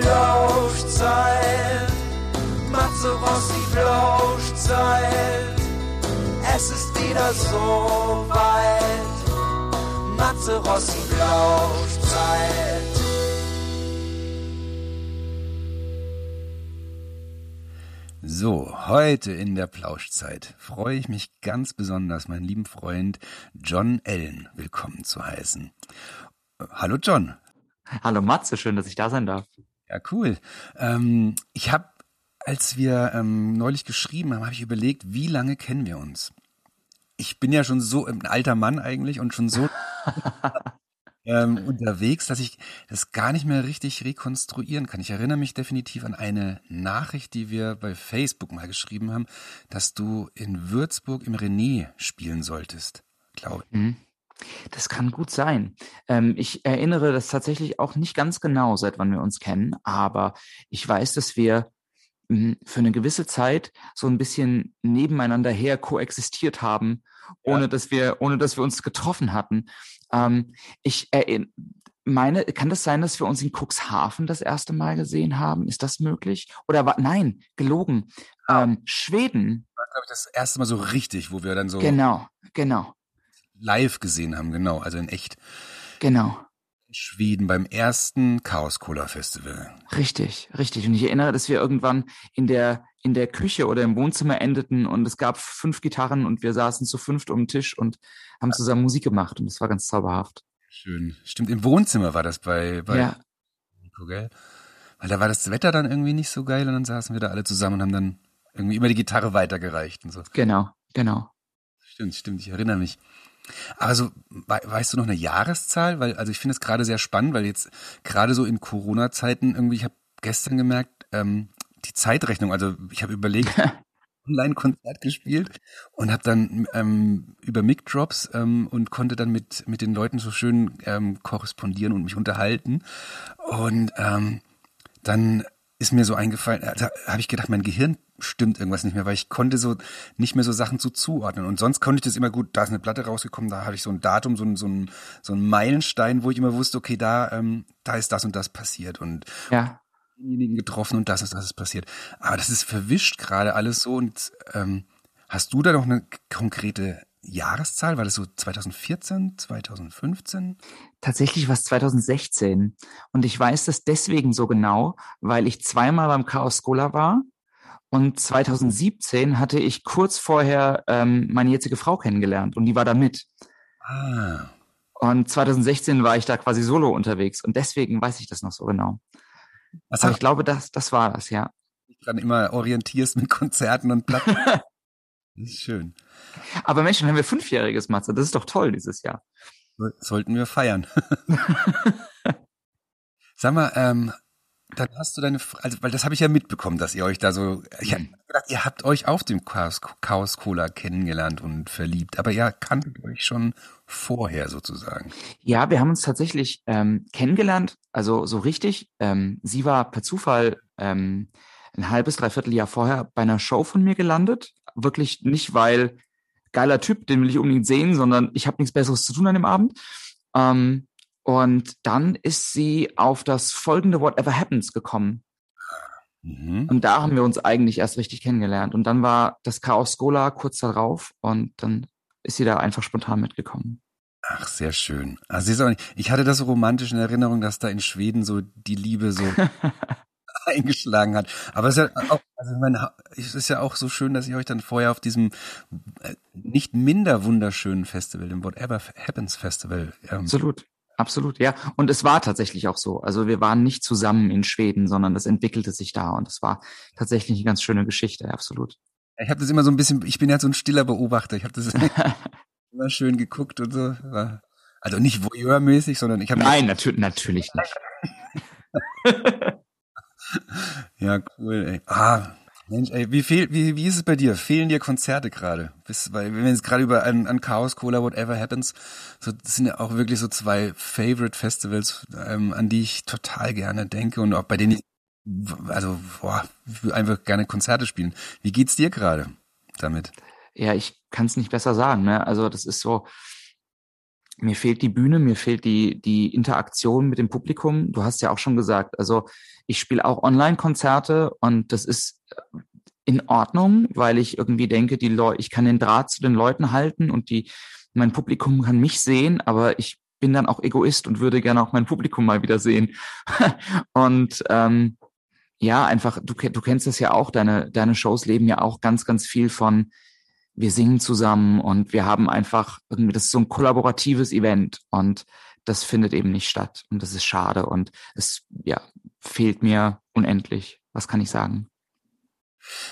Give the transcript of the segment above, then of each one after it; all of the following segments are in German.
Plauschzeit. Matze Rossi Plauschzeit. Es ist wieder so weit. Matze Rossi Plauschzeit. So, heute in der Plauschzeit freue ich mich ganz besonders, meinen lieben Freund John Allen willkommen zu heißen. Äh, hallo John. Hallo Matze, schön, dass ich da sein darf. Ja, cool. Ähm, ich habe, als wir ähm, neulich geschrieben haben, habe ich überlegt, wie lange kennen wir uns? Ich bin ja schon so ein alter Mann eigentlich und schon so ähm, unterwegs, dass ich das gar nicht mehr richtig rekonstruieren kann. Ich erinnere mich definitiv an eine Nachricht, die wir bei Facebook mal geschrieben haben, dass du in Würzburg im René spielen solltest, glaube ich. Mhm. Das kann gut sein. Ähm, ich erinnere das tatsächlich auch nicht ganz genau, seit wann wir uns kennen, aber ich weiß, dass wir hm, für eine gewisse Zeit so ein bisschen nebeneinander her koexistiert haben, ohne ja. dass wir, ohne dass wir uns getroffen hatten. Ähm, ich meine, kann das sein, dass wir uns in Cuxhaven das erste Mal gesehen haben? Ist das möglich? Oder war, nein, gelogen. Ähm, Schweden. War, glaube ich, das erste Mal so richtig, wo wir dann so. Genau, genau live gesehen haben, genau, also in echt. Genau. In Schweden beim ersten Chaos Cola Festival. Richtig, richtig. Und ich erinnere, dass wir irgendwann in der in der Küche oder im Wohnzimmer endeten und es gab fünf Gitarren und wir saßen zu fünft um den Tisch und haben zusammen Musik gemacht und das war ganz zauberhaft. Schön. Stimmt, im Wohnzimmer war das bei, bei ja. Nico, gell? Weil da war das Wetter dann irgendwie nicht so geil und dann saßen wir da alle zusammen und haben dann irgendwie immer die Gitarre weitergereicht und so. Genau, genau. Stimmt, stimmt, ich erinnere mich. Also weißt du noch eine Jahreszahl? Weil also ich finde es gerade sehr spannend, weil jetzt gerade so in Corona-Zeiten irgendwie, ich habe gestern gemerkt, ähm, die Zeitrechnung. Also ich habe überlegt, Online-Konzert gespielt und habe dann ähm, über Mic-Drops ähm, und konnte dann mit mit den Leuten so schön ähm, korrespondieren und mich unterhalten und ähm, dann ist mir so eingefallen, da habe ich gedacht, mein Gehirn stimmt irgendwas nicht mehr, weil ich konnte so nicht mehr so Sachen zu zuordnen. Und sonst konnte ich das immer gut, da ist eine Platte rausgekommen, da habe ich so ein Datum, so ein, so ein, so ein Meilenstein, wo ich immer wusste, okay, da, ähm, da ist das und das passiert und ja. denjenigen getroffen und das ist das ist passiert. Aber das ist verwischt gerade alles so und ähm, hast du da noch eine konkrete Jahreszahl? War das so 2014, 2015? Tatsächlich war es 2016. Und ich weiß das deswegen so genau, weil ich zweimal beim Chaos Schola war. Und 2017 hatte ich kurz vorher ähm, meine jetzige Frau kennengelernt und die war da mit. Ah. Und 2016 war ich da quasi solo unterwegs und deswegen weiß ich das noch so genau. Was Aber ich glaube, das, das war das, ja. Ich dran immer orientierst mit Konzerten und Platten. das ist schön. Aber Mensch, dann haben wir fünfjähriges Matze. Das ist doch toll dieses Jahr. Sollten wir feiern. Sag mal, ähm, dann hast du deine, also weil das habe ich ja mitbekommen, dass ihr euch da so, ich habe gedacht, ihr habt euch auf dem Chaos, Chaos Cola kennengelernt und verliebt, aber ihr kanntet euch schon vorher sozusagen. Ja, wir haben uns tatsächlich ähm, kennengelernt, also so richtig. Ähm, sie war per Zufall ähm, ein halbes, dreiviertel Jahr vorher bei einer Show von mir gelandet. Wirklich nicht, weil geiler Typ, den will ich unbedingt sehen, sondern ich habe nichts Besseres zu tun an dem Abend. Ähm, und dann ist sie auf das folgende Whatever Happens gekommen. Mhm. Und da haben wir uns eigentlich erst richtig kennengelernt. Und dann war das Chaos Schola kurz darauf und dann ist sie da einfach spontan mitgekommen. Ach, sehr schön. Also ich hatte das so romantisch in Erinnerung, dass da in Schweden so die Liebe so eingeschlagen hat. Aber es ist ja auch, also ich meine, es ist ja auch so schön, dass ihr euch dann vorher auf diesem äh, nicht minder wunderschönen Festival, dem Whatever Happens Festival. Ähm, absolut, absolut, ja. Und es war tatsächlich auch so. Also wir waren nicht zusammen in Schweden, sondern es entwickelte sich da und es war tatsächlich eine ganz schöne Geschichte, absolut. Ich habe das immer so ein bisschen, ich bin ja so ein stiller Beobachter. Ich habe das immer schön geguckt und so. Also nicht voyeurmäßig, sondern ich habe. Nein, natürlich, natürlich nicht. ja, cool, ey. Ah, Mensch, ey, wie, fehl, wie, wie ist es bei dir? Fehlen dir Konzerte gerade? Weil wenn wir jetzt gerade über an, an Chaos Cola Whatever Happens, so, das sind ja auch wirklich so zwei Favorite Festivals, ähm, an die ich total gerne denke und auch bei denen ich, also, boah, ich einfach gerne Konzerte spielen. Wie geht's dir gerade damit? Ja, ich kann es nicht besser sagen. Ne? Also das ist so, mir fehlt die Bühne, mir fehlt die, die Interaktion mit dem Publikum. Du hast ja auch schon gesagt, also ich spiele auch Online-Konzerte und das ist in Ordnung, weil ich irgendwie denke, die Leute, ich kann den Draht zu den Leuten halten und die, mein Publikum kann mich sehen, aber ich bin dann auch Egoist und würde gerne auch mein Publikum mal wieder sehen. und ähm, ja, einfach, du, du kennst das ja auch, deine, deine Shows leben ja auch ganz, ganz viel von, wir singen zusammen und wir haben einfach irgendwie, das ist so ein kollaboratives Event und das findet eben nicht statt und das ist schade und es, ja, fehlt mir unendlich. Was kann ich sagen?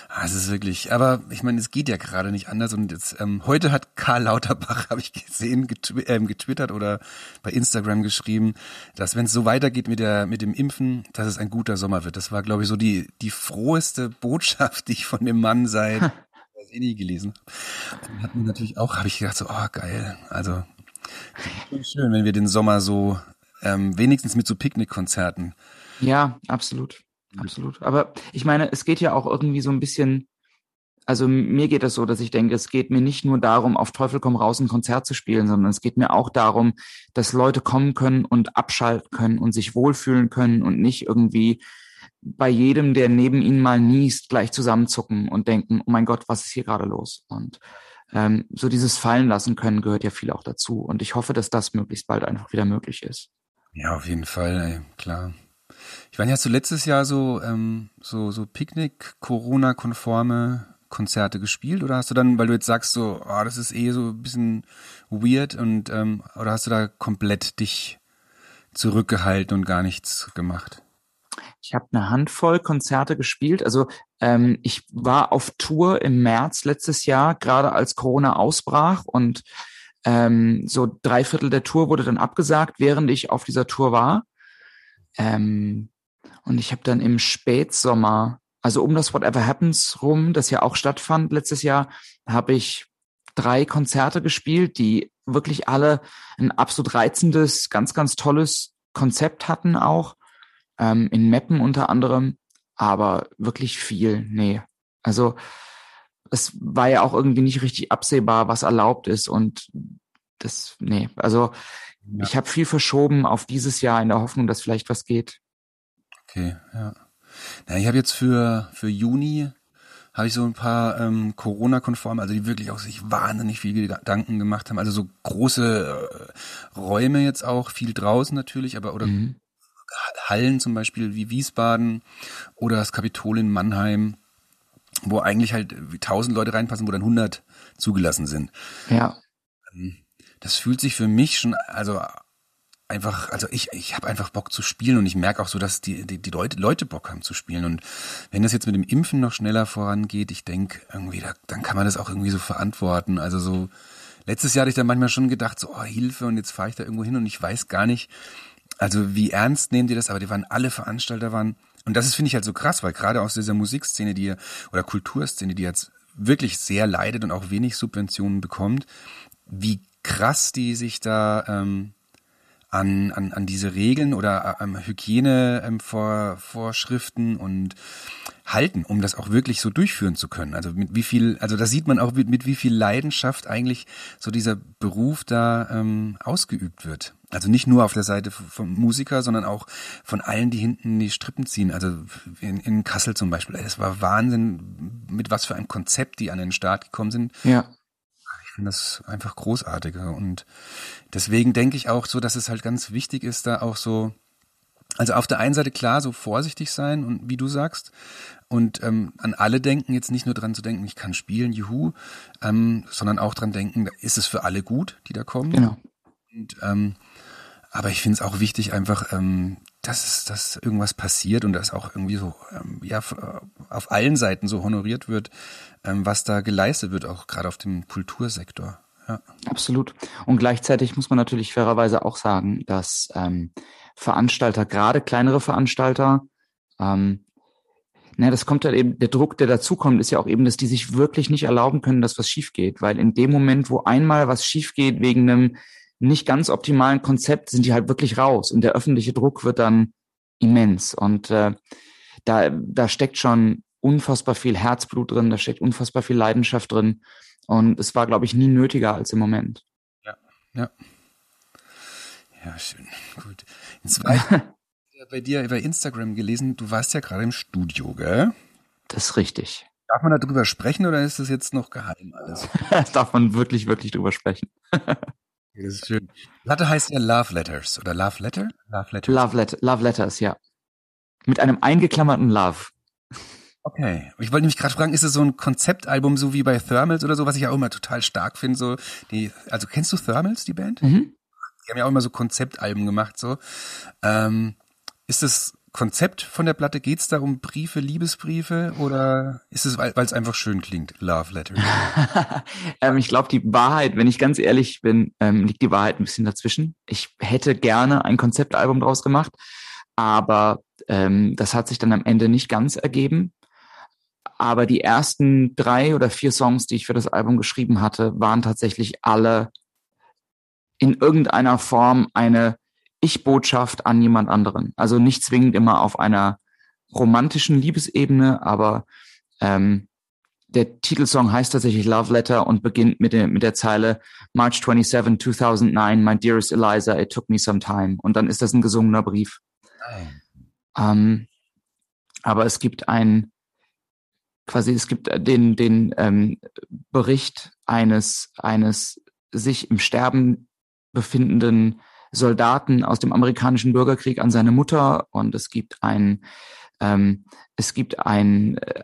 Ah, es ist wirklich, aber ich meine, es geht ja gerade nicht anders. Und jetzt, ähm, heute hat Karl Lauterbach, habe ich gesehen, getw ähm, getwittert oder bei Instagram geschrieben, dass wenn es so weitergeht mit der mit dem Impfen, dass es ein guter Sommer wird. Das war, glaube ich, so die die froheste Botschaft, die ich von dem Mann seit weiß eh nie gelesen habe. Hat mir natürlich auch, habe ich gedacht, so, oh geil. Also schön, wenn wir den Sommer so ähm, wenigstens mit so Picknickkonzerten. Ja, absolut. Absolut. Aber ich meine, es geht ja auch irgendwie so ein bisschen, also mir geht es so, dass ich denke, es geht mir nicht nur darum, auf Teufel komm raus ein Konzert zu spielen, sondern es geht mir auch darum, dass Leute kommen können und abschalten können und sich wohlfühlen können und nicht irgendwie bei jedem, der neben ihnen mal niest, gleich zusammenzucken und denken, oh mein Gott, was ist hier gerade los? Und ähm, so dieses Fallen lassen können gehört ja viel auch dazu. Und ich hoffe, dass das möglichst bald einfach wieder möglich ist. Ja, auf jeden Fall, ey, klar. Ich meine, hast du letztes Jahr so, ähm, so, so Picknick-Corona-konforme Konzerte gespielt oder hast du dann, weil du jetzt sagst so, oh, das ist eh so ein bisschen weird und ähm, oder hast du da komplett dich zurückgehalten und gar nichts gemacht? Ich habe eine Handvoll Konzerte gespielt. Also ähm, ich war auf Tour im März letztes Jahr, gerade als Corona ausbrach und ähm, so drei Viertel der Tour wurde dann abgesagt, während ich auf dieser Tour war. Ähm, und ich habe dann im Spätsommer, also um das Whatever Happens rum, das ja auch stattfand letztes Jahr, habe ich drei Konzerte gespielt, die wirklich alle ein absolut reizendes, ganz, ganz tolles Konzept hatten auch. Ähm, in Meppen unter anderem, aber wirklich viel, nee. Also es war ja auch irgendwie nicht richtig absehbar, was erlaubt ist und das, nee, also ja. ich habe viel verschoben auf dieses Jahr in der Hoffnung, dass vielleicht was geht. Okay, ja. Na, ich habe jetzt für, für Juni habe ich so ein paar ähm, Corona-konform, also die wirklich auch sich wahnsinnig viel Gedanken gemacht haben. Also so große äh, Räume jetzt auch, viel draußen natürlich, aber oder mhm. Hallen zum Beispiel wie Wiesbaden oder das Kapitol in Mannheim, wo eigentlich halt tausend Leute reinpassen, wo dann hundert zugelassen sind. Ja. Das fühlt sich für mich schon, also einfach, also ich, ich habe einfach Bock zu spielen und ich merke auch so, dass die, die, die Leute, Leute Bock haben zu spielen. Und wenn das jetzt mit dem Impfen noch schneller vorangeht, ich denke irgendwie, da, dann kann man das auch irgendwie so verantworten. Also so, letztes Jahr hatte ich dann manchmal schon gedacht, so, oh, Hilfe, und jetzt fahre ich da irgendwo hin und ich weiß gar nicht, also wie ernst nehmt ihr das, aber die waren alle Veranstalter waren, und das ist, finde ich halt so krass, weil gerade aus dieser Musikszene, die oder Kulturszene, die jetzt wirklich sehr leidet und auch wenig Subventionen bekommt, wie krass die sich da ähm, an, an, an diese Regeln oder an Hygienevorschriften ähm, und halten, um das auch wirklich so durchführen zu können. Also mit wie viel, also da sieht man auch mit, mit wie viel Leidenschaft eigentlich so dieser Beruf da ähm, ausgeübt wird. Also nicht nur auf der Seite vom Musiker, sondern auch von allen, die hinten die Strippen ziehen. Also in, in Kassel zum Beispiel. Es war Wahnsinn, mit was für einem Konzept die an den Start gekommen sind. Ja finde das einfach großartig. Und deswegen denke ich auch so, dass es halt ganz wichtig ist, da auch so, also auf der einen Seite klar, so vorsichtig sein und wie du sagst, und ähm, an alle denken, jetzt nicht nur dran zu denken, ich kann spielen, juhu, ähm, sondern auch dran denken, ist es für alle gut, die da kommen. Genau. Und, ähm, aber ich finde es auch wichtig, einfach, ähm, dass, dass irgendwas passiert und dass auch irgendwie so, ähm, ja, auf allen Seiten so honoriert wird, ähm, was da geleistet wird, auch gerade auf dem Kultursektor. Ja. Absolut. Und gleichzeitig muss man natürlich fairerweise auch sagen, dass ähm, Veranstalter, gerade kleinere Veranstalter, ähm, na, das kommt halt eben, der Druck, der dazukommt, ist ja auch eben, dass die sich wirklich nicht erlauben können, dass was schief geht. Weil in dem Moment, wo einmal was schief geht wegen einem nicht ganz optimalen Konzept, sind die halt wirklich raus. Und der öffentliche Druck wird dann immens. Und äh, da, da steckt schon unfassbar viel Herzblut drin, da steckt unfassbar viel Leidenschaft drin. Und es war, glaube ich, nie nötiger als im Moment. Ja, ja. Ja, schön. Gut. Zweitens, bei dir bei Instagram gelesen, du warst ja gerade im Studio, gell? Das ist richtig. Darf man darüber sprechen oder ist das jetzt noch geheim alles? darf man wirklich, wirklich drüber sprechen. das ist schön. Platte heißt ja Love Letters oder Love Letter? Love Letters. Love, Let Love Letters, ja. Mit einem eingeklammerten Love. Okay. Ich wollte nämlich gerade fragen, ist es so ein Konzeptalbum, so wie bei Thermals oder so, was ich auch immer total stark finde, so die, also kennst du Thermals, die Band? Mhm. Die haben ja auch immer so Konzeptalben gemacht, so. Ähm, ist das Konzept von der Platte, geht's da um Briefe, Liebesbriefe oder ist es, weil es einfach schön klingt, Love Letter? ähm, ich glaube, die Wahrheit, wenn ich ganz ehrlich bin, ähm, liegt die Wahrheit ein bisschen dazwischen. Ich hätte gerne ein Konzeptalbum draus gemacht, aber ähm, das hat sich dann am Ende nicht ganz ergeben. Aber die ersten drei oder vier Songs, die ich für das Album geschrieben hatte, waren tatsächlich alle in irgendeiner Form eine Ich-Botschaft an jemand anderen. Also nicht zwingend immer auf einer romantischen Liebesebene, aber ähm, der Titelsong heißt tatsächlich Love Letter und beginnt mit der, mit der Zeile March 27, 2009, My dearest Eliza, it took me some time. Und dann ist das ein gesungener Brief. Ähm, aber es gibt ein quasi, es gibt den, den ähm, Bericht eines, eines sich im Sterben befindenden Soldaten aus dem amerikanischen Bürgerkrieg an seine Mutter und es gibt ein, ähm, es gibt ein, äh,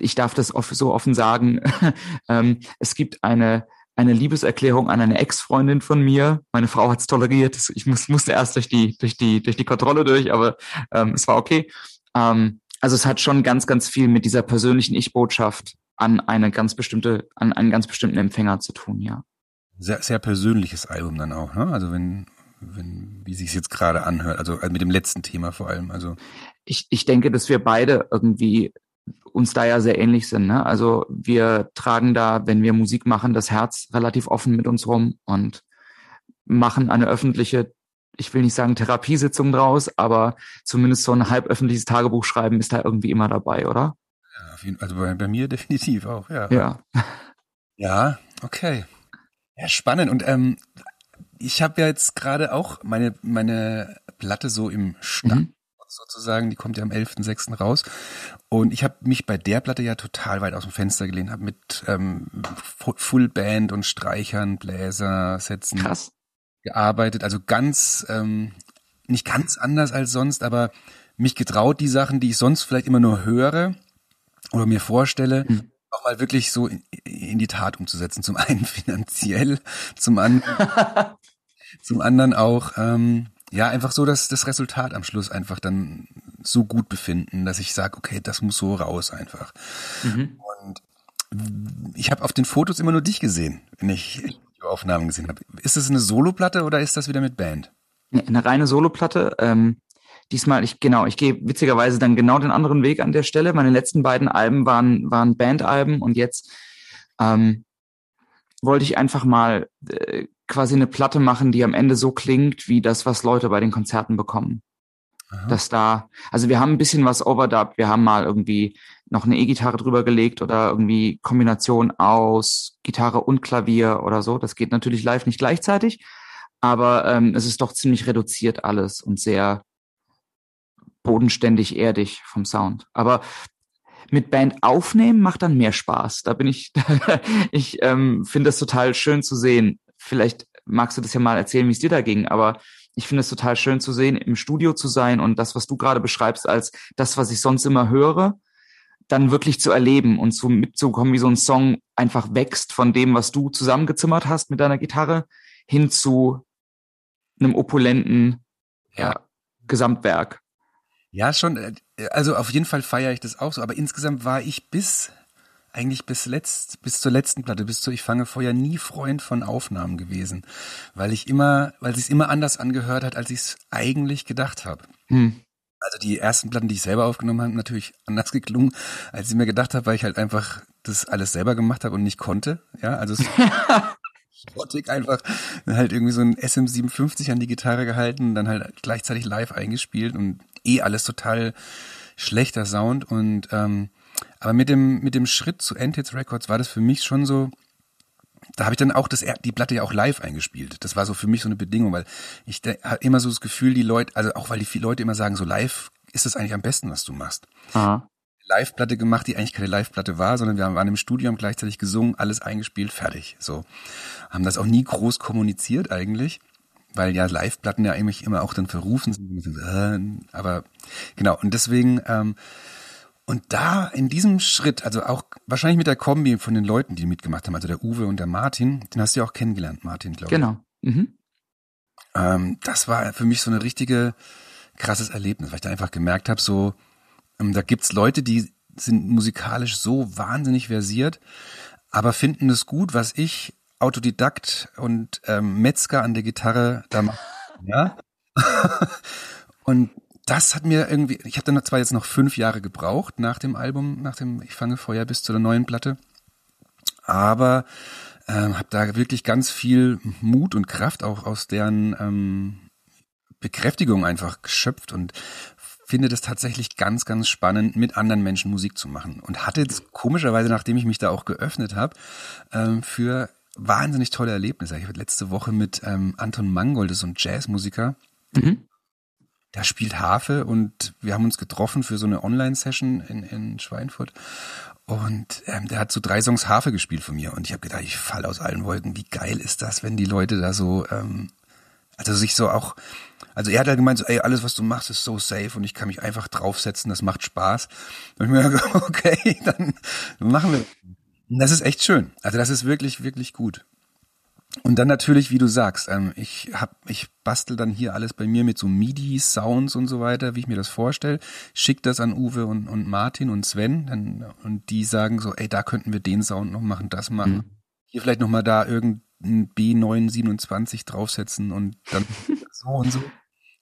ich darf das so offen sagen, ähm, es gibt eine eine Liebeserklärung an eine Ex-Freundin von mir. Meine Frau hat es toleriert. Ich muss, musste erst durch die durch die durch die Kontrolle durch, aber ähm, es war okay. Ähm, also es hat schon ganz, ganz viel mit dieser persönlichen Ich-Botschaft an eine ganz bestimmte, an einen ganz bestimmten Empfänger zu tun, ja. Sehr, sehr persönliches Album dann auch, ne? Also wenn, wenn, wie sich es jetzt gerade anhört, also mit dem letzten Thema vor allem, also. Ich, ich denke, dass wir beide irgendwie uns da ja sehr ähnlich sind, ne? Also wir tragen da, wenn wir Musik machen, das Herz relativ offen mit uns rum und machen eine öffentliche ich will nicht sagen Therapiesitzung draus, aber zumindest so ein halb öffentliches Tagebuch schreiben ist da irgendwie immer dabei, oder? Ja, also bei, bei mir definitiv auch, ja. Ja. Ja, okay. Ja, spannend. Und ähm, ich habe ja jetzt gerade auch meine, meine Platte so im Stand. Mhm. sozusagen, die kommt ja am 11.06. raus. Und ich habe mich bei der Platte ja total weit aus dem Fenster gelehnt, habe mit ähm, Full Band und Streichern, Bläser, Sätzen Krass gearbeitet, also ganz, ähm, nicht ganz anders als sonst, aber mich getraut, die Sachen, die ich sonst vielleicht immer nur höre oder mir vorstelle, mhm. Auch mal wirklich so in, in, die Tat umzusetzen. Zum einen finanziell, zum anderen, zum anderen auch, ähm, ja, einfach so, dass das Resultat am Schluss einfach dann so gut befinden, dass ich sage, okay, das muss so raus einfach. Mhm. Und ich habe auf den Fotos immer nur dich gesehen, wenn ich Aufnahmen gesehen habe. Ist das eine Soloplatte oder ist das wieder mit Band? Eine reine Soloplatte. Ähm, diesmal, ich genau, ich gehe witzigerweise dann genau den anderen Weg an der Stelle. Meine letzten beiden Alben waren, waren Bandalben und jetzt ähm, wollte ich einfach mal äh, quasi eine Platte machen, die am Ende so klingt wie das, was Leute bei den Konzerten bekommen. Aha. Dass da, also wir haben ein bisschen was overdubbed, wir haben mal irgendwie noch eine E-Gitarre drüber gelegt oder irgendwie Kombination aus Gitarre und Klavier oder so. Das geht natürlich live nicht gleichzeitig, aber ähm, es ist doch ziemlich reduziert alles und sehr bodenständig erdig vom Sound. Aber mit Band aufnehmen macht dann mehr Spaß. Da bin ich, ich ähm, finde es total schön zu sehen. Vielleicht magst du das ja mal erzählen, wie es dir da ging, aber ich finde es total schön zu sehen, im Studio zu sein und das, was du gerade beschreibst, als das, was ich sonst immer höre, dann wirklich zu erleben und so mitzukommen, wie so ein Song einfach wächst von dem, was du zusammengezimmert hast mit deiner Gitarre, hin zu einem opulenten ja, Gesamtwerk. Ja, schon. Äh, also auf jeden Fall feiere ich das auch so. Aber insgesamt war ich bis eigentlich bis letzt, bis zur letzten Platte, bis zu Ich fange Feuer nie Freund von Aufnahmen gewesen, weil ich immer, weil es immer anders angehört hat, als ich es eigentlich gedacht habe. Hm. Also die ersten Platten, die ich selber aufgenommen habe, natürlich anders geklungen, als ich mir gedacht habe, weil ich halt einfach das alles selber gemacht habe und nicht konnte. Ja, also es Schrottig einfach halt irgendwie so ein SM57 an die Gitarre gehalten, dann halt gleichzeitig live eingespielt und eh alles total schlechter Sound und ähm, aber mit dem mit dem Schritt zu Endhits Records war das für mich schon so da habe ich dann auch das, die Platte ja auch live eingespielt. Das war so für mich so eine Bedingung, weil ich habe immer so das Gefühl, die Leute, also auch weil die viele Leute immer sagen, so live ist das eigentlich am besten, was du machst. Aha. Live-Platte gemacht, die eigentlich keine Live-Platte war, sondern wir waren im Studio, haben gleichzeitig gesungen, alles eingespielt, fertig. So. Haben das auch nie groß kommuniziert eigentlich, weil ja Live-Platten ja eigentlich immer auch dann verrufen sind. Äh, aber genau, und deswegen, ähm, und da in diesem Schritt, also auch wahrscheinlich mit der Kombi von den Leuten, die mitgemacht haben, also der Uwe und der Martin, den hast du ja auch kennengelernt, Martin, glaube ich. Genau. Mhm. Ähm, das war für mich so eine richtige krasses Erlebnis, weil ich da einfach gemerkt habe, so, da gibt's Leute, die sind musikalisch so wahnsinnig versiert, aber finden es gut, was ich, Autodidakt und ähm, Metzger an der Gitarre da mache. Ja. und das hat mir irgendwie, ich habe dann zwar jetzt noch fünf Jahre gebraucht nach dem Album, nach dem Ich fange Feuer bis zu der neuen Platte, aber ähm, habe da wirklich ganz viel Mut und Kraft auch aus deren ähm, Bekräftigung einfach geschöpft und finde das tatsächlich ganz, ganz spannend, mit anderen Menschen Musik zu machen. Und hatte jetzt komischerweise, nachdem ich mich da auch geöffnet habe, ähm, für wahnsinnig tolle Erlebnisse. Ich habe letzte Woche mit ähm, Anton Mangold, das ist so ein Jazzmusiker, mhm. der spielt Harfe und wir haben uns getroffen für so eine Online-Session in, in Schweinfurt. Und ähm, der hat so drei Songs Harfe gespielt von mir. Und ich habe gedacht, ich fall aus allen Wolken. Wie geil ist das, wenn die Leute da so, ähm, also sich so auch also er hat halt gemeint, so, ey, alles, was du machst, ist so safe und ich kann mich einfach draufsetzen, das macht Spaß. Und ich mir gedacht, okay, dann machen wir. Das ist echt schön. Also das ist wirklich, wirklich gut. Und dann natürlich, wie du sagst, ähm, ich hab, ich bastel dann hier alles bei mir mit so MIDI-Sounds und so weiter, wie ich mir das vorstelle, schick das an Uwe und, und Martin und Sven dann, und die sagen so, ey, da könnten wir den Sound noch machen, das machen. Mhm. Hier vielleicht nochmal da irgendein B927 draufsetzen und dann so und so.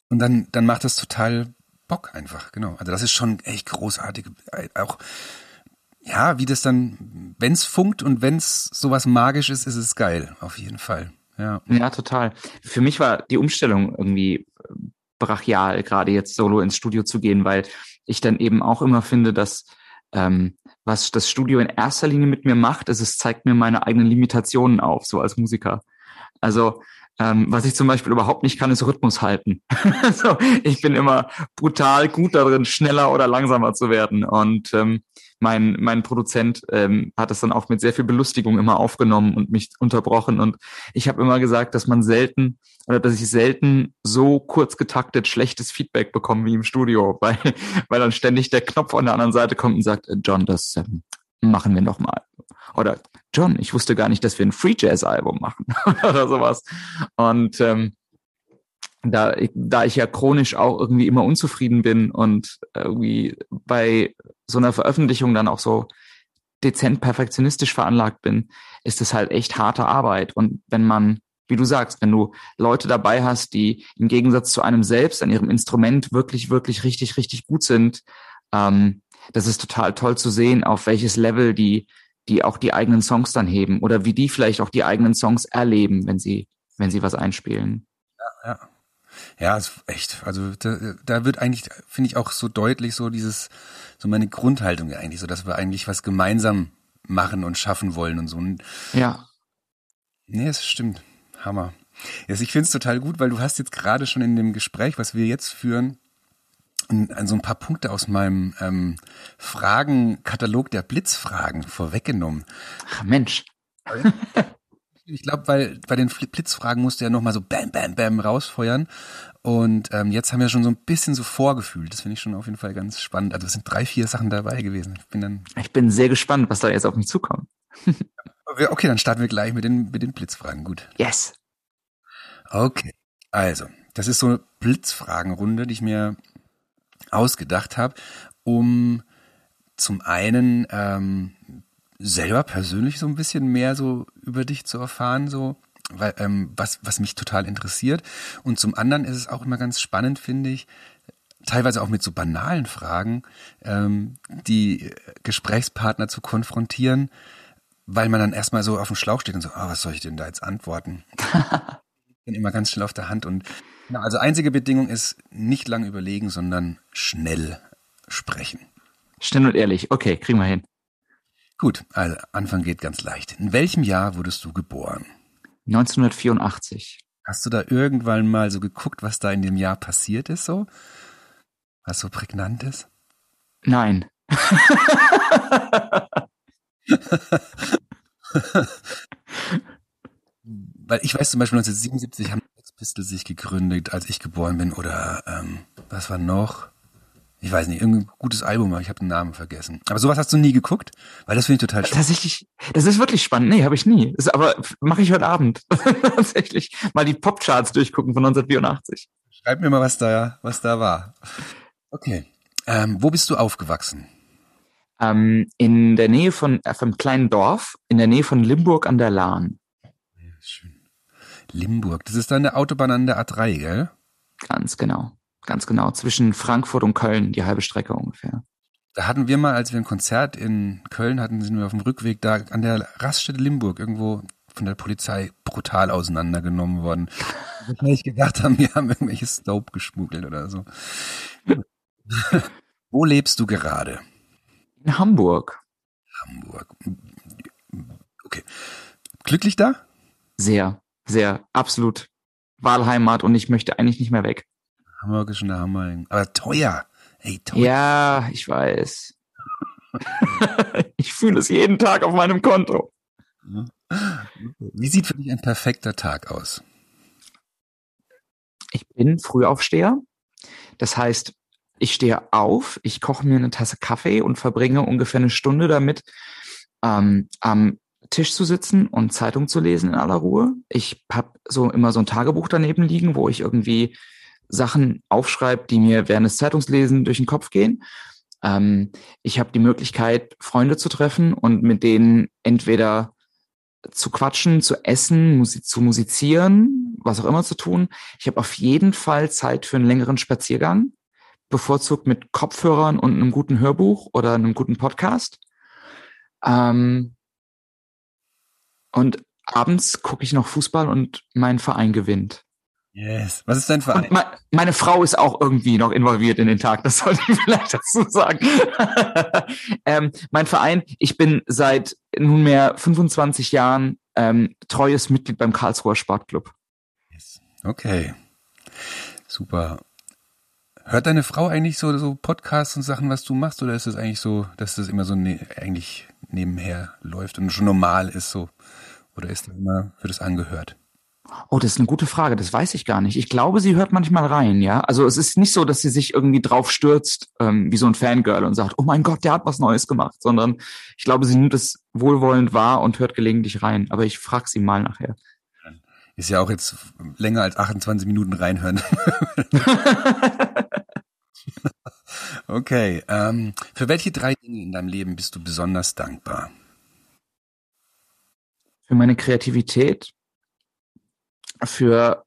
Und dann, dann macht das total Bock einfach, genau. Also das ist schon echt großartig. Auch, ja, wie das dann, wenn's funkt und wenn's sowas magisch ist, ist es geil, auf jeden Fall. Ja. Ja, total. Für mich war die Umstellung irgendwie brachial, gerade jetzt solo ins Studio zu gehen, weil ich dann eben auch immer finde, dass ähm, was das Studio in erster Linie mit mir macht, ist, es zeigt mir meine eigenen Limitationen auf, so als Musiker. Also ähm, was ich zum Beispiel überhaupt nicht kann, ist Rhythmus halten. so, ich bin immer brutal gut darin, schneller oder langsamer zu werden. Und ähm, mein, mein Produzent ähm, hat es dann auch mit sehr viel Belustigung immer aufgenommen und mich unterbrochen. Und ich habe immer gesagt, dass man selten oder dass ich selten so kurz getaktet schlechtes Feedback bekomme wie im Studio, weil, weil dann ständig der Knopf an der anderen Seite kommt und sagt, äh, John, das ähm, machen wir nochmal. Oder John, ich wusste gar nicht, dass wir ein Free Jazz Album machen oder sowas. Und ähm, da, da ich ja chronisch auch irgendwie immer unzufrieden bin und irgendwie bei so einer Veröffentlichung dann auch so dezent perfektionistisch veranlagt bin, ist es halt echt harte Arbeit. Und wenn man, wie du sagst, wenn du Leute dabei hast, die im Gegensatz zu einem selbst an ihrem Instrument wirklich, wirklich richtig, richtig gut sind, ähm, das ist total toll zu sehen, auf welches Level die die auch die eigenen Songs dann heben oder wie die vielleicht auch die eigenen Songs erleben, wenn sie, wenn sie was einspielen. Ja, ja. Ja, ist echt. Also da, da wird eigentlich, finde ich auch so deutlich so dieses, so meine Grundhaltung eigentlich, so dass wir eigentlich was gemeinsam machen und schaffen wollen und so. Ja. Nee, es stimmt. Hammer. Yes, ich finde es total gut, weil du hast jetzt gerade schon in dem Gespräch, was wir jetzt führen, so ein paar Punkte aus meinem ähm, Fragenkatalog der Blitzfragen vorweggenommen. Ach Mensch. Ich glaube, weil bei den Blitzfragen musst du ja nochmal so bam, bam, bam rausfeuern. Und ähm, jetzt haben wir schon so ein bisschen so vorgefühlt. Das finde ich schon auf jeden Fall ganz spannend. Also es sind drei, vier Sachen dabei gewesen. Ich bin dann. Ich bin sehr gespannt, was da jetzt auf mich zukommt. okay, dann starten wir gleich mit den, mit den Blitzfragen. Gut. Yes. Okay. Also, das ist so eine Blitzfragenrunde, die ich mir ausgedacht habe, um zum einen ähm, selber persönlich so ein bisschen mehr so über dich zu erfahren, so weil, ähm, was, was mich total interessiert. Und zum anderen ist es auch immer ganz spannend, finde ich, teilweise auch mit so banalen Fragen, ähm, die Gesprächspartner zu konfrontieren, weil man dann erstmal so auf dem Schlauch steht und so, ah, was soll ich denn da jetzt antworten? bin immer ganz schnell auf der Hand und Genau, also einzige Bedingung ist nicht lang überlegen, sondern schnell sprechen. Schnell und ehrlich. Okay, kriegen wir hin. Gut, also Anfang geht ganz leicht. In welchem Jahr wurdest du geboren? 1984. Hast du da irgendwann mal so geguckt, was da in dem Jahr passiert ist, so? Was so prägnant ist? Nein. Weil ich weiß zum Beispiel 1977 haben Pistols sich gegründet, als ich geboren bin. Oder ähm, was war noch? Ich weiß nicht, irgendein gutes Album, aber ich habe den Namen vergessen. Aber sowas hast du nie geguckt? Weil das finde ich total spannend. Tatsächlich, das ist wirklich spannend. Nee, habe ich nie. Das, aber mache ich heute Abend. Tatsächlich. Mal die Popcharts durchgucken von 1984. Schreib mir mal, was da, was da war. Okay. Ähm, wo bist du aufgewachsen? Ähm, in der Nähe von, äh, vom kleinen Dorf, in der Nähe von Limburg an der Lahn. Ja, schön. Limburg, das ist dann der Autobahn an der A3, gell? Ganz genau. Ganz genau. Zwischen Frankfurt und Köln, die halbe Strecke ungefähr. Da hatten wir mal, als wir ein Konzert in Köln hatten, sind wir auf dem Rückweg da an der Raststätte Limburg irgendwo von der Polizei brutal auseinandergenommen worden. Wahrscheinlich gedacht haben, wir haben irgendwelches Dope geschmuggelt oder so. Wo lebst du gerade? In Hamburg. Hamburg. Okay. Glücklich da? Sehr, sehr, absolut. Wahlheimat und ich möchte eigentlich nicht mehr weg. Hamburg ist schon der Hammer. Aber teuer. Ey, teuer. Ja, ich weiß. ich fühle es jeden Tag auf meinem Konto. Wie sieht für dich ein perfekter Tag aus? Ich bin Frühaufsteher. Das heißt, ich stehe auf, ich koche mir eine Tasse Kaffee und verbringe ungefähr eine Stunde damit, ähm, am Tisch zu sitzen und Zeitung zu lesen in aller Ruhe. Ich habe so immer so ein Tagebuch daneben liegen, wo ich irgendwie Sachen aufschreibe, die mir während des Zeitungslesen durch den Kopf gehen. Ähm, ich habe die Möglichkeit, Freunde zu treffen und mit denen entweder zu quatschen, zu essen, Musik, zu musizieren, was auch immer zu tun. Ich habe auf jeden Fall Zeit für einen längeren Spaziergang, bevorzugt mit Kopfhörern und einem guten Hörbuch oder einem guten Podcast. Ähm, und abends gucke ich noch Fußball und mein Verein gewinnt. Yes. Was ist dein Verein? Me meine Frau ist auch irgendwie noch involviert in den Tag, das sollte ich vielleicht dazu sagen. ähm, mein Verein, ich bin seit nunmehr 25 Jahren ähm, treues Mitglied beim Karlsruher Sportclub. Yes. Okay. Super. Hört deine Frau eigentlich so, so Podcasts und Sachen, was du machst, oder ist es eigentlich so, dass das immer so ne eigentlich nebenher läuft und schon normal ist so? Oder ist immer, wird es angehört? Oh, das ist eine gute Frage. Das weiß ich gar nicht. Ich glaube, sie hört manchmal rein, ja. Also es ist nicht so, dass sie sich irgendwie drauf stürzt, ähm, wie so ein Fangirl und sagt, oh mein Gott, der hat was Neues gemacht, sondern ich glaube, sie nimmt es wohlwollend wahr und hört gelegentlich rein. Aber ich frage sie mal nachher. Ist ja auch jetzt länger als 28 Minuten reinhören. okay. Ähm, für welche drei Dinge in deinem Leben bist du besonders dankbar? Für meine Kreativität, für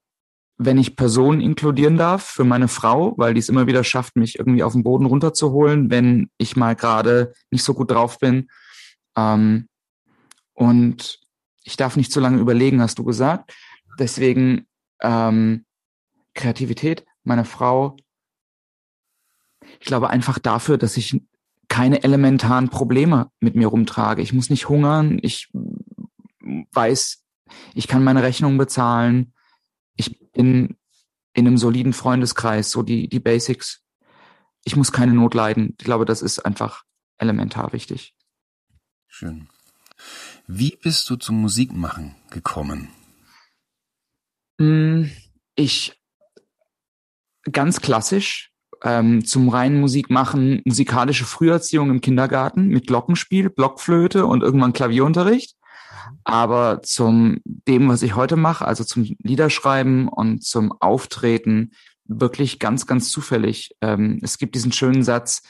wenn ich Personen inkludieren darf, für meine Frau, weil die es immer wieder schafft, mich irgendwie auf den Boden runterzuholen, wenn ich mal gerade nicht so gut drauf bin. Ähm, und ich darf nicht zu lange überlegen, hast du gesagt. Deswegen ähm, Kreativität, meine Frau. Ich glaube einfach dafür, dass ich keine elementaren Probleme mit mir rumtrage. Ich muss nicht hungern. Ich weiß, ich kann meine Rechnung bezahlen, ich bin in einem soliden Freundeskreis, so die, die Basics. Ich muss keine Not leiden. Ich glaube, das ist einfach elementar wichtig. Schön. Wie bist du zum Musikmachen gekommen? Hm, ich ganz klassisch ähm, zum reinen Musikmachen musikalische Früherziehung im Kindergarten mit Glockenspiel, Blockflöte und irgendwann Klavierunterricht. Aber zum dem, was ich heute mache, also zum Liederschreiben und zum Auftreten, wirklich ganz, ganz zufällig. Ähm, es gibt diesen schönen Satz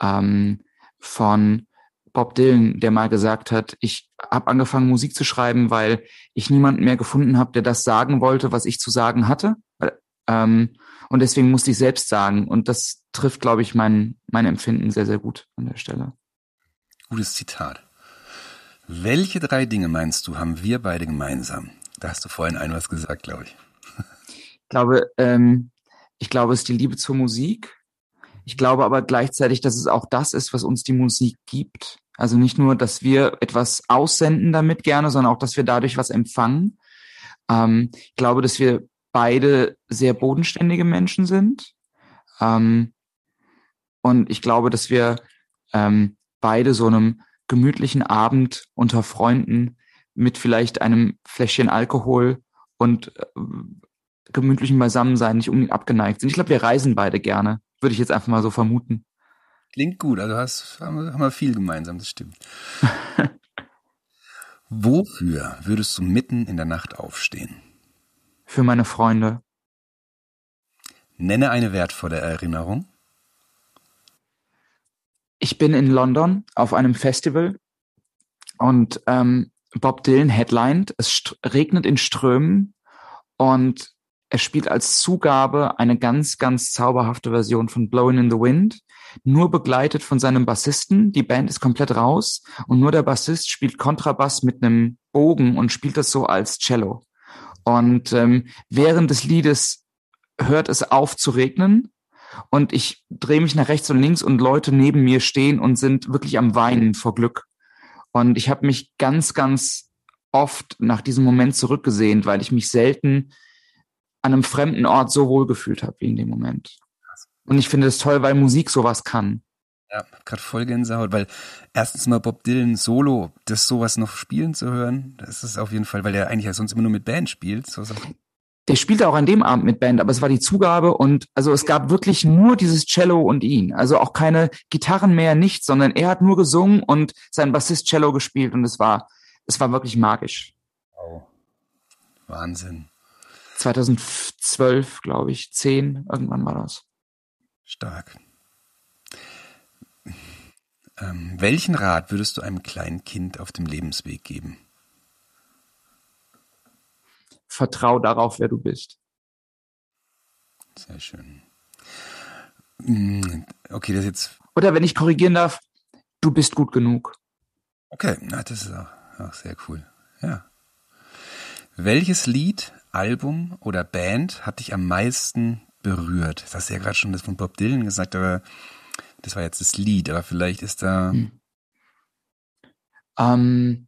ähm, von Bob Dylan, der mal gesagt hat, ich habe angefangen, Musik zu schreiben, weil ich niemanden mehr gefunden habe, der das sagen wollte, was ich zu sagen hatte. Ähm, und deswegen musste ich selbst sagen. Und das trifft, glaube ich, mein, mein Empfinden sehr, sehr gut an der Stelle. Gutes Zitat. Welche drei Dinge meinst du, haben wir beide gemeinsam? Da hast du vorhin ein was gesagt, glaube ich. Ich glaube, ähm, ich glaube, es ist die Liebe zur Musik. Ich glaube aber gleichzeitig, dass es auch das ist, was uns die Musik gibt. Also nicht nur, dass wir etwas aussenden damit gerne, sondern auch, dass wir dadurch was empfangen. Ähm, ich glaube, dass wir beide sehr bodenständige Menschen sind. Ähm, und ich glaube, dass wir ähm, beide so einem gemütlichen Abend unter Freunden mit vielleicht einem Fläschchen Alkohol und äh, gemütlichen Beisammensein nicht unbedingt abgeneigt sind. Ich glaube, wir reisen beide gerne, würde ich jetzt einfach mal so vermuten. Klingt gut, also hast, haben, wir, haben wir viel gemeinsam, das stimmt. Wofür würdest du mitten in der Nacht aufstehen? Für meine Freunde. Nenne eine wertvolle Erinnerung. Ich bin in London auf einem Festival und ähm, Bob Dylan headlined. Es regnet in Strömen und er spielt als Zugabe eine ganz, ganz zauberhafte Version von Blowing in the Wind, nur begleitet von seinem Bassisten. Die Band ist komplett raus und nur der Bassist spielt Kontrabass mit einem Bogen und spielt das so als Cello. Und ähm, während des Liedes hört es auf zu regnen und ich drehe mich nach rechts und links und Leute neben mir stehen und sind wirklich am Weinen vor Glück. Und ich habe mich ganz, ganz oft nach diesem Moment zurückgesehnt, weil ich mich selten an einem fremden Ort so wohl gefühlt habe wie in dem Moment. Und ich finde es toll, weil Musik sowas kann. Ja, gerade voll Gänsehaut, weil erstens mal Bob Dylan solo, das sowas noch spielen zu hören, das ist auf jeden Fall, weil der eigentlich ja sonst immer nur mit Band spielt. So der spielte auch an dem Abend mit Band, aber es war die Zugabe und also es gab wirklich nur dieses Cello und ihn. Also auch keine Gitarren mehr, nichts, sondern er hat nur gesungen und sein Bassist Cello gespielt und es war, es war wirklich magisch. Wow. Wahnsinn. 2012, glaube ich, 10, irgendwann war das. Stark. Ähm, welchen Rat würdest du einem kleinen Kind auf dem Lebensweg geben? Vertrau darauf, wer du bist. Sehr schön. Mm, okay, das jetzt. Oder wenn ich korrigieren darf, du bist gut genug. Okay, na, das ist auch, auch sehr cool. Ja. Welches Lied, Album oder Band hat dich am meisten berührt? Das hast du ja gerade schon das von Bob Dylan gesagt, aber das war jetzt das Lied, aber vielleicht ist da. Hm. Ähm,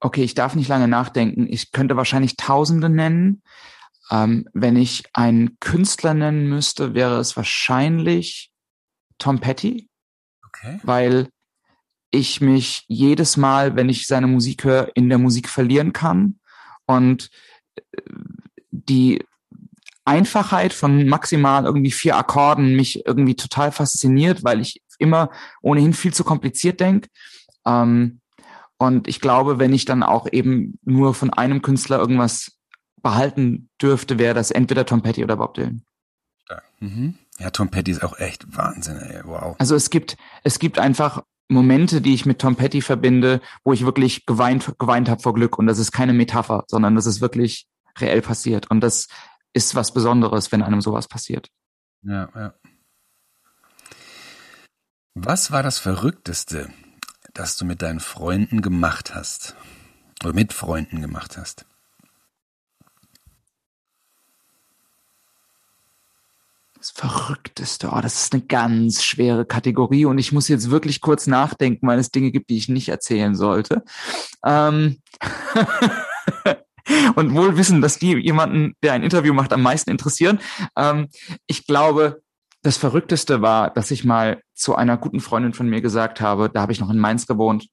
okay, ich darf nicht lange nachdenken. Ich könnte wahrscheinlich Tausende nennen. Ähm, wenn ich einen Künstler nennen müsste, wäre es wahrscheinlich Tom Petty. Okay. Weil ich mich jedes Mal, wenn ich seine Musik höre, in der Musik verlieren kann. Und äh, die Einfachheit von maximal irgendwie vier Akkorden mich irgendwie total fasziniert, weil ich immer ohnehin viel zu kompliziert denke. Ähm, und ich glaube, wenn ich dann auch eben nur von einem Künstler irgendwas behalten dürfte, wäre das entweder Tom Petty oder Bob Dylan. Ja, mhm. ja Tom Petty ist auch echt Wahnsinn, ey. wow. Also es gibt, es gibt einfach Momente, die ich mit Tom Petty verbinde, wo ich wirklich geweint, geweint habe vor Glück. Und das ist keine Metapher, sondern das ist wirklich reell passiert. Und das ist was Besonderes, wenn einem sowas passiert. Ja, ja. Was war das Verrückteste, das du mit deinen Freunden gemacht hast? Oder mit Freunden gemacht hast? Das Verrückteste, oh, das ist eine ganz schwere Kategorie und ich muss jetzt wirklich kurz nachdenken, weil es Dinge gibt, die ich nicht erzählen sollte. Ähm und wohl wissen, dass die jemanden, der ein Interview macht, am meisten interessieren. Ähm ich glaube, das Verrückteste war, dass ich mal zu einer guten Freundin von mir gesagt habe, da habe ich noch in Mainz gewohnt,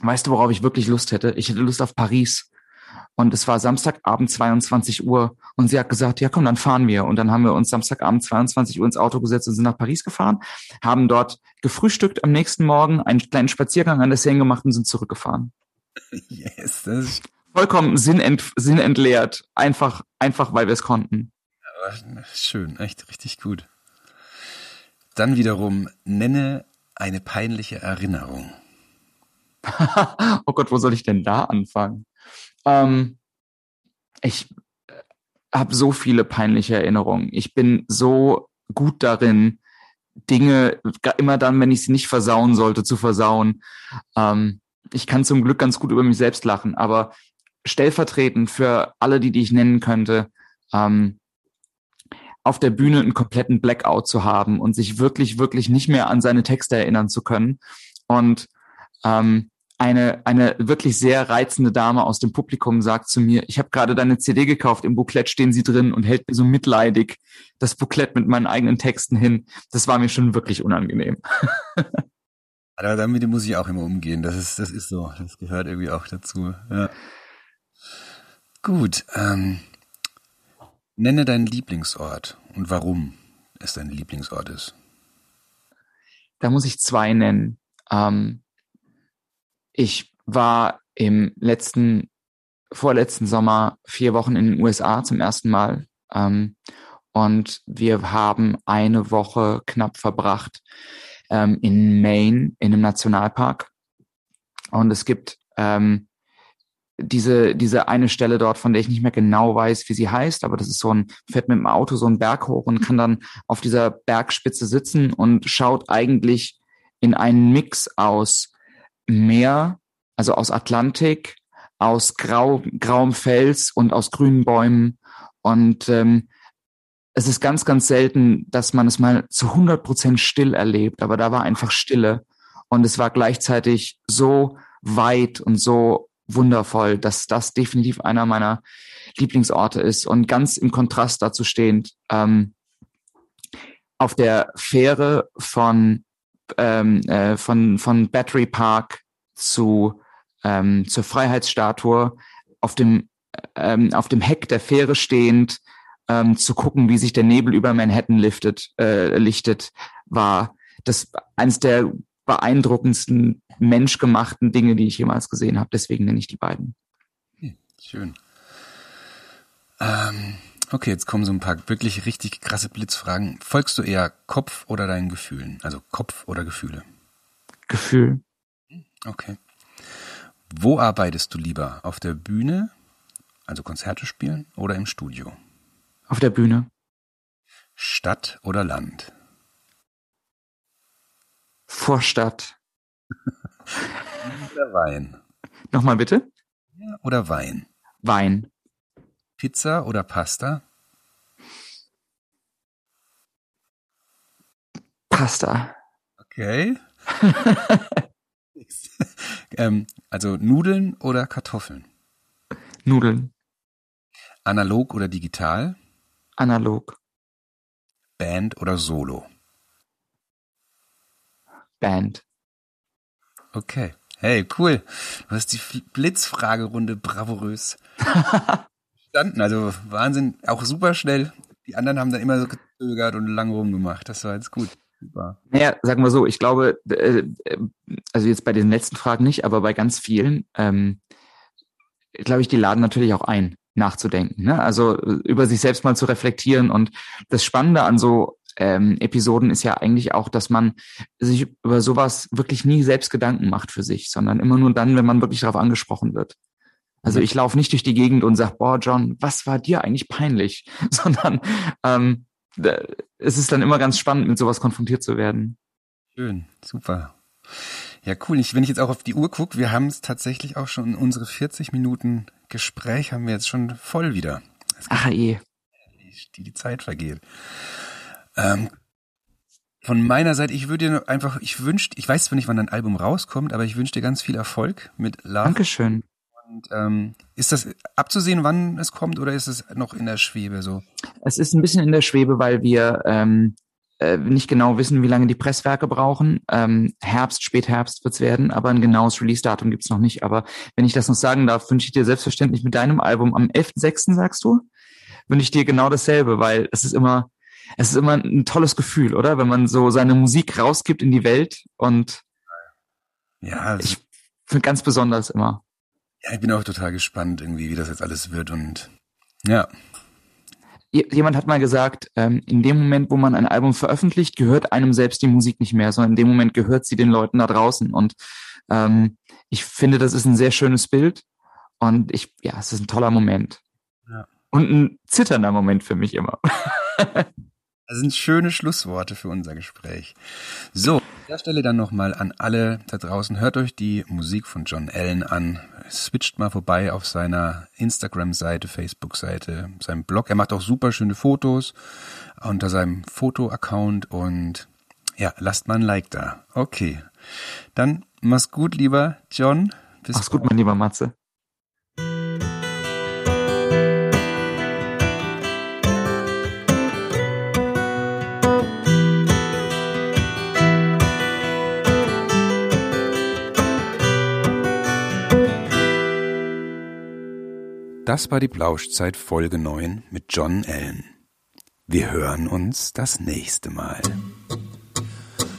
weißt du, worauf ich wirklich Lust hätte? Ich hätte Lust auf Paris. Und es war Samstagabend 22 Uhr und sie hat gesagt, ja komm, dann fahren wir. Und dann haben wir uns Samstagabend 22 Uhr ins Auto gesetzt und sind nach Paris gefahren, haben dort gefrühstückt am nächsten Morgen, einen kleinen Spaziergang an der Seine gemacht und sind zurückgefahren. Yes, das ist vollkommen sinnent, sinnentleert, einfach, einfach weil wir es konnten. Schön, echt richtig gut. Dann wiederum nenne eine peinliche Erinnerung. oh Gott, wo soll ich denn da anfangen? Ähm, ich äh, habe so viele peinliche Erinnerungen. Ich bin so gut darin, Dinge immer dann, wenn ich sie nicht versauen sollte, zu versauen. Ähm, ich kann zum Glück ganz gut über mich selbst lachen, aber stellvertretend für alle, die, die ich nennen könnte, ähm, auf der Bühne einen kompletten Blackout zu haben und sich wirklich, wirklich nicht mehr an seine Texte erinnern zu können. Und ähm, eine, eine wirklich sehr reizende Dame aus dem Publikum sagt zu mir, ich habe gerade deine CD gekauft, im Booklet stehen sie drin und hält mir so mitleidig das Booklet mit meinen eigenen Texten hin. Das war mir schon wirklich unangenehm. Aber damit muss ich auch immer umgehen. Das ist, das ist so. Das gehört irgendwie auch dazu. Ja. Gut. Ähm, nenne deinen Lieblingsort und warum es dein Lieblingsort ist. Da muss ich zwei nennen. Ähm, ich war im letzten, vorletzten Sommer vier Wochen in den USA zum ersten Mal. Ähm, und wir haben eine Woche knapp verbracht ähm, in Maine, in einem Nationalpark. Und es gibt ähm, diese, diese eine Stelle dort, von der ich nicht mehr genau weiß, wie sie heißt, aber das ist so ein, fährt mit dem Auto so einen Berg hoch und kann dann auf dieser Bergspitze sitzen und schaut eigentlich in einen Mix aus Meer, also aus Atlantik, aus grau, grauem Fels und aus grünen Bäumen. Und ähm, es ist ganz, ganz selten, dass man es mal zu 100 Prozent still erlebt, aber da war einfach Stille. Und es war gleichzeitig so weit und so wundervoll, dass das definitiv einer meiner Lieblingsorte ist. Und ganz im Kontrast dazu stehend, ähm, auf der Fähre von ähm, äh, von, von Battery Park zu, ähm, zur Freiheitsstatue auf dem, ähm, auf dem Heck der Fähre stehend, ähm, zu gucken, wie sich der Nebel über Manhattan liftet, äh, lichtet, war das eines der beeindruckendsten menschgemachten Dinge, die ich jemals gesehen habe. Deswegen nenne ich die beiden. Hm, schön. Ähm, Okay, jetzt kommen so ein paar wirklich richtig krasse Blitzfragen. Folgst du eher Kopf oder deinen Gefühlen? Also Kopf oder Gefühle? Gefühl. Okay. Wo arbeitest du lieber? Auf der Bühne, also Konzerte spielen, oder im Studio? Auf der Bühne. Stadt oder Land? Vorstadt. oder Wein? Nochmal bitte? Oder Wein? Wein. Pizza oder Pasta? Pasta. Okay. ähm, also Nudeln oder Kartoffeln? Nudeln. Analog oder digital? Analog. Band oder Solo? Band. Okay. Hey, cool. Du hast die Blitzfragerunde bravourös verstanden. Also Wahnsinn, auch super schnell. Die anderen haben dann immer so gezögert und lang rumgemacht. Das war jetzt gut. Super. Naja, sagen wir so, ich glaube, äh, also jetzt bei den letzten Fragen nicht, aber bei ganz vielen, ähm, glaube ich, die laden natürlich auch ein, nachzudenken. Ne? Also über sich selbst mal zu reflektieren. Und das Spannende an so ähm, Episoden ist ja eigentlich auch, dass man sich über sowas wirklich nie selbst Gedanken macht für sich, sondern immer nur dann, wenn man wirklich darauf angesprochen wird. Also ich laufe nicht durch die Gegend und sag, boah, John, was war dir eigentlich peinlich? Sondern ähm, es ist dann immer ganz spannend, mit sowas konfrontiert zu werden. Schön, super. Ja, cool. Ich, wenn ich jetzt auch auf die Uhr gucke, wir haben es tatsächlich auch schon, unsere 40 Minuten Gespräch haben wir jetzt schon voll wieder. Ach eh. Die, die Zeit vergeht. Ähm, von meiner Seite, ich würde dir einfach, ich wünschte, ich weiß zwar nicht, wann dein Album rauskommt, aber ich wünsche dir ganz viel Erfolg mit Love. Dankeschön. Und ähm, ist das abzusehen, wann es kommt, oder ist es noch in der Schwebe so? Es ist ein bisschen in der Schwebe, weil wir ähm, äh, nicht genau wissen, wie lange die Presswerke brauchen. Ähm, Herbst, Spätherbst wird's werden, aber ein genaues Release-Datum gibt's noch nicht. Aber wenn ich das noch sagen darf, wünsche ich dir selbstverständlich mit deinem Album am 11.06., sagst du, wünsche ich dir genau dasselbe, weil es ist immer, es ist immer ein tolles Gefühl, oder? Wenn man so seine Musik rausgibt in die Welt und ja, also ich finde ganz besonders immer. Ja, ich bin auch total gespannt, irgendwie, wie das jetzt alles wird und ja. Jemand hat mal gesagt, ähm, in dem Moment, wo man ein Album veröffentlicht, gehört einem selbst die Musik nicht mehr, sondern in dem Moment gehört sie den Leuten da draußen. Und ähm, ich finde, das ist ein sehr schönes Bild. Und ich, ja, es ist ein toller Moment. Ja. Und ein zitternder Moment für mich immer. Das sind schöne Schlussworte für unser Gespräch. So, an der Stelle dann nochmal an alle da draußen. Hört euch die Musik von John Allen an. switcht mal vorbei auf seiner Instagram-Seite, Facebook-Seite, seinem Blog. Er macht auch super schöne Fotos unter seinem Foto-Account und ja, lasst mal ein Like da. Okay. Dann mach's gut, lieber John. Bis mach's gut, mein lieber Matze. Das war die Plauschzeit Folge 9 mit John Allen. Wir hören uns das nächste Mal.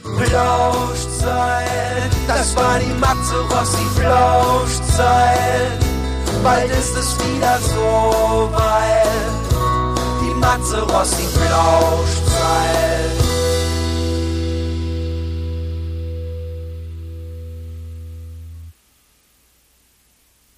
Plauschzeit, das war die Matze Rossi Plauschzeit. Bald ist es wieder so weit. Die Matze Rossi Plauschzeit.